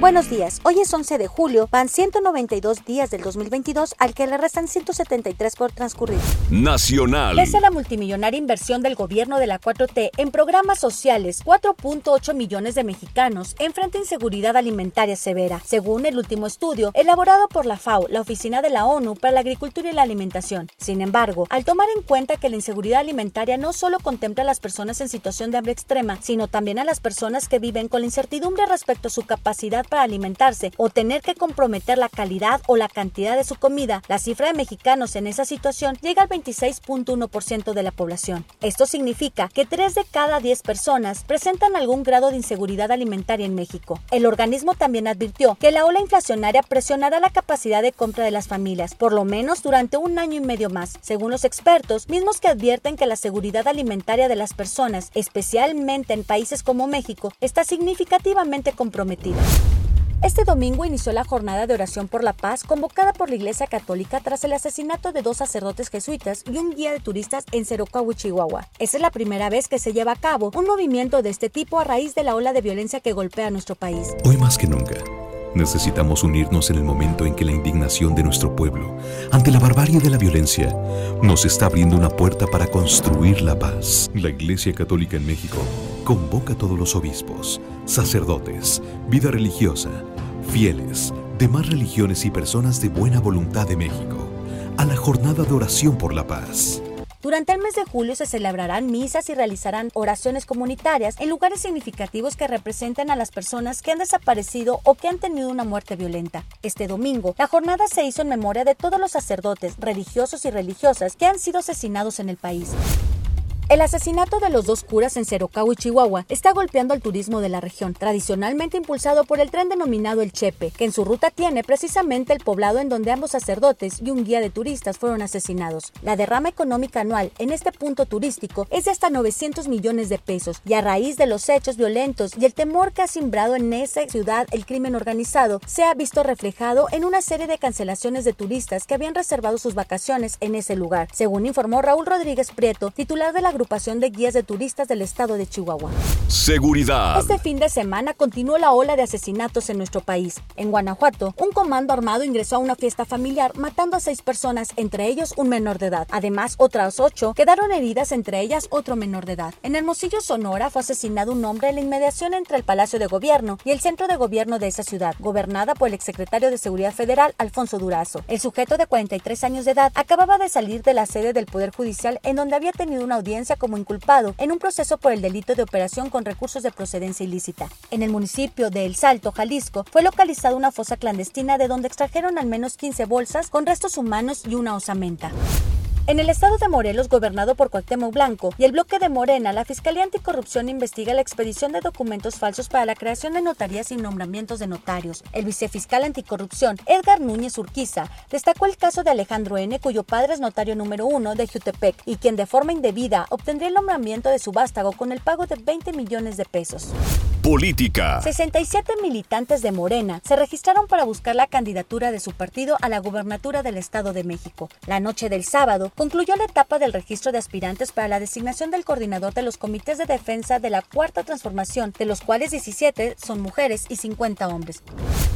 Buenos días, hoy es 11 de julio, van 192 días del 2022 al que le restan 173 por transcurrir. Nacional. Pese a la multimillonaria inversión del gobierno de la 4T en programas sociales, 4.8 millones de mexicanos enfrentan inseguridad alimentaria severa, según el último estudio elaborado por la FAO, la Oficina de la ONU para la Agricultura y la Alimentación. Sin embargo, al tomar en cuenta que la inseguridad alimentaria no solo contempla a las personas en situación de hambre extrema, sino también a las personas que viven con la incertidumbre respecto a su capacidad para alimentarse o tener que comprometer la calidad o la cantidad de su comida, la cifra de mexicanos en esa situación llega al 26.1% de la población. Esto significa que 3 de cada 10 personas presentan algún grado de inseguridad alimentaria en México. El organismo también advirtió que la ola inflacionaria presionará la capacidad de compra de las familias, por lo menos durante un año y medio más, según los expertos, mismos que advierten que la seguridad alimentaria de las personas, especialmente en países como México, está significativamente comprometida. Este domingo inició la jornada de oración por la paz convocada por la Iglesia Católica tras el asesinato de dos sacerdotes jesuitas y un guía de turistas en Cerocahui, Chihuahua. Esa es la primera vez que se lleva a cabo un movimiento de este tipo a raíz de la ola de violencia que golpea a nuestro país. Hoy más que nunca, necesitamos unirnos en el momento en que la indignación de nuestro pueblo ante la barbarie de la violencia nos está abriendo una puerta para construir la paz. La Iglesia Católica en México convoca a todos los obispos, sacerdotes, vida religiosa, fieles, demás religiones y personas de buena voluntad de México a la jornada de oración por la paz. Durante el mes de julio se celebrarán misas y realizarán oraciones comunitarias en lugares significativos que representan a las personas que han desaparecido o que han tenido una muerte violenta. Este domingo, la jornada se hizo en memoria de todos los sacerdotes, religiosos y religiosas que han sido asesinados en el país. El asesinato de los dos curas en Cerocao y Chihuahua está golpeando al turismo de la región, tradicionalmente impulsado por el tren denominado El Chepe, que en su ruta tiene precisamente el poblado en donde ambos sacerdotes y un guía de turistas fueron asesinados. La derrama económica anual en este punto turístico es de hasta 900 millones de pesos y a raíz de los hechos violentos y el temor que ha simbrado en esa ciudad el crimen organizado, se ha visto reflejado en una serie de cancelaciones de turistas que habían reservado sus vacaciones en ese lugar, según informó Raúl Rodríguez Prieto, titular de la agrupación de guías de turistas del estado de Chihuahua. Seguridad. Este fin de semana continuó la ola de asesinatos en nuestro país. En Guanajuato, un comando armado ingresó a una fiesta familiar matando a seis personas, entre ellos un menor de edad. Además, otras ocho quedaron heridas, entre ellas otro menor de edad. En Hermosillo, Sonora, fue asesinado un hombre en la inmediación entre el Palacio de Gobierno y el centro de gobierno de esa ciudad, gobernada por el exsecretario de Seguridad Federal, Alfonso Durazo. El sujeto de 43 años de edad acababa de salir de la sede del Poder Judicial en donde había tenido una audiencia como inculpado en un proceso por el delito de operación con recursos de procedencia ilícita. En el municipio de El Salto, Jalisco, fue localizada una fosa clandestina de donde extrajeron al menos 15 bolsas con restos humanos y una osamenta. En el estado de Morelos, gobernado por Cuauhtémoc Blanco y el bloque de Morena, la Fiscalía Anticorrupción investiga la expedición de documentos falsos para la creación de notarías y nombramientos de notarios. El vicefiscal anticorrupción, Edgar Núñez Urquiza, destacó el caso de Alejandro N., cuyo padre es notario número uno de Jutepec y quien de forma indebida obtendría el nombramiento de su vástago con el pago de 20 millones de pesos. Política. 67 militantes de Morena se registraron para buscar la candidatura de su partido a la gubernatura del Estado de México. La noche del sábado concluyó la etapa del registro de aspirantes para la designación del coordinador de los comités de defensa de la Cuarta Transformación, de los cuales 17 son mujeres y 50 hombres.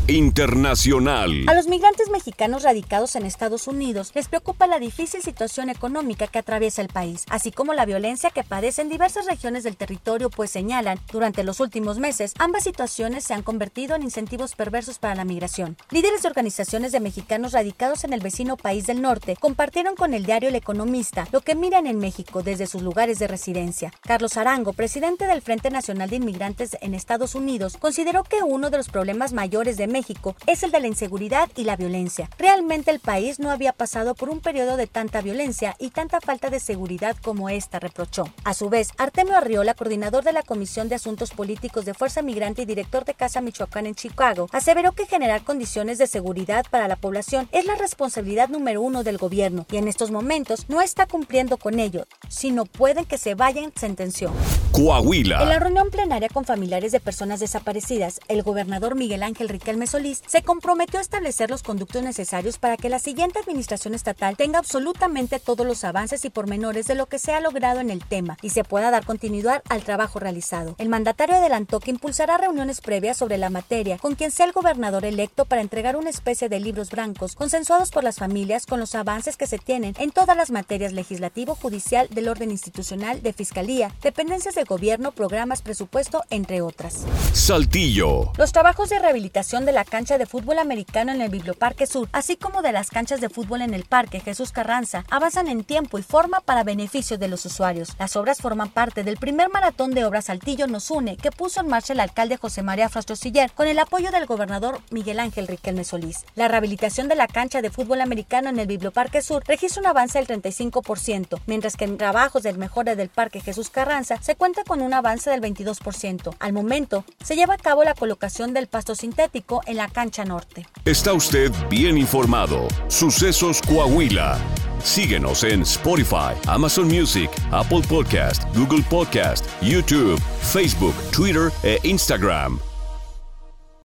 Internacional. A los migrantes mexicanos radicados en Estados Unidos les preocupa la difícil situación económica que atraviesa el país, así como la violencia que padecen diversas regiones del territorio, pues señalan, durante los últimos meses, ambas situaciones se han convertido en incentivos perversos para la migración. Líderes de organizaciones de mexicanos radicados en el vecino país del norte compartieron con el diario El Economista lo que miran en México desde sus lugares de residencia. Carlos Arango, presidente del Frente Nacional de Inmigrantes en Estados Unidos, consideró que uno de los problemas mayores de México es el de la inseguridad y la violencia. Realmente el país no había pasado por un periodo de tanta violencia y tanta falta de seguridad como esta, reprochó. A su vez, Artemio Arriola, coordinador de la Comisión de Asuntos Políticos de Fuerza Migrante y director de Casa Michoacán en Chicago, aseveró que generar condiciones de seguridad para la población es la responsabilidad número uno del gobierno y en estos momentos no está cumpliendo con ello, sino pueden que se vayan, sentenció. Coahuila. En la reunión plenaria con familiares de personas desaparecidas, el gobernador Miguel Ángel Riquelme Solís se comprometió a establecer los conductos necesarios para que la siguiente administración estatal tenga absolutamente todos los avances y pormenores de lo que se ha logrado en el tema y se pueda dar continuidad al trabajo realizado. El mandatario adelantó que impulsará reuniones previas sobre la materia con quien sea el gobernador electo para entregar una especie de libros blancos consensuados por las familias con los avances que se tienen en todas las materias legislativo, judicial, del orden institucional, de fiscalía, dependencias de gobierno, programas, presupuesto, entre otras. Saltillo. Los trabajos de rehabilitación de la cancha de fútbol americano en el Biblioparque Sur, así como de las canchas de fútbol en el Parque Jesús Carranza, avanzan en tiempo y forma para beneficio de los usuarios. Las obras forman parte del primer maratón de obras Saltillo nos une que puso en marcha el alcalde José María Frastrosiller con el apoyo del gobernador Miguel Ángel Riquelme Solís. La rehabilitación de la cancha de fútbol americano en el Biblioparque Sur registra un avance del 35%, mientras que en trabajos del mejora del Parque Jesús Carranza se con un avance del 22%. Al momento, se lleva a cabo la colocación del pasto sintético en la cancha norte. Está usted bien informado. Sucesos Coahuila. Síguenos en Spotify, Amazon Music, Apple Podcast, Google Podcast, YouTube, Facebook, Twitter e Instagram.